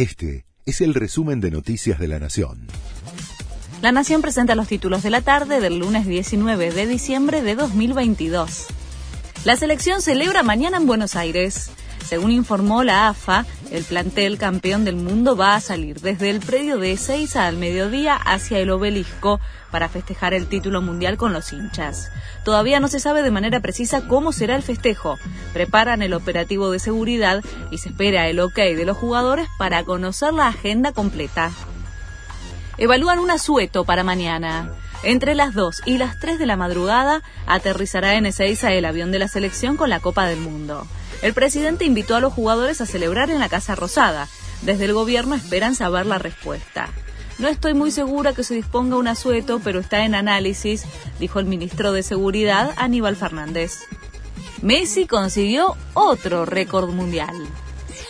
Este es el resumen de Noticias de la Nación. La Nación presenta los títulos de la tarde del lunes 19 de diciembre de 2022. La selección celebra mañana en Buenos Aires. Según informó la AFA, el plantel campeón del mundo va a salir desde el predio de Ezeiza al mediodía hacia el obelisco para festejar el título mundial con los hinchas. Todavía no se sabe de manera precisa cómo será el festejo. Preparan el operativo de seguridad y se espera el ok de los jugadores para conocer la agenda completa. Evalúan un asueto para mañana. Entre las 2 y las 3 de la madrugada aterrizará en Ezeiza el avión de la selección con la Copa del Mundo. El presidente invitó a los jugadores a celebrar en la Casa Rosada. Desde el gobierno esperan saber la respuesta. No estoy muy segura que se disponga un asueto, pero está en análisis, dijo el ministro de Seguridad, Aníbal Fernández. Messi consiguió otro récord mundial.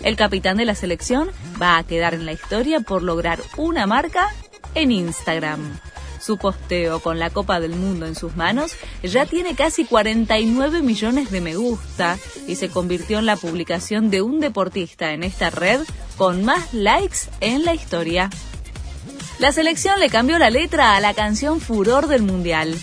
El capitán de la selección va a quedar en la historia por lograr una marca en Instagram. Su posteo con la Copa del Mundo en sus manos ya tiene casi 49 millones de me gusta y se convirtió en la publicación de un deportista en esta red con más likes en la historia. La selección le cambió la letra a la canción Furor del Mundial.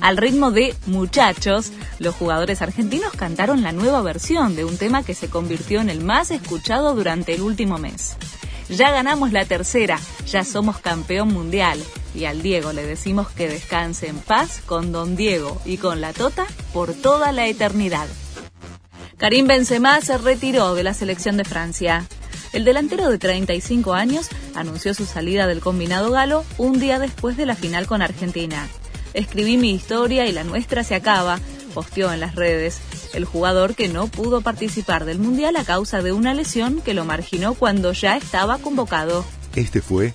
Al ritmo de Muchachos, los jugadores argentinos cantaron la nueva versión de un tema que se convirtió en el más escuchado durante el último mes. Ya ganamos la tercera, ya somos campeón mundial. Y al Diego le decimos que descanse en paz con Don Diego y con la Tota por toda la eternidad. Karim Benzema se retiró de la selección de Francia. El delantero de 35 años anunció su salida del combinado galo un día después de la final con Argentina. Escribí mi historia y la nuestra se acaba, posteó en las redes el jugador que no pudo participar del Mundial a causa de una lesión que lo marginó cuando ya estaba convocado. Este fue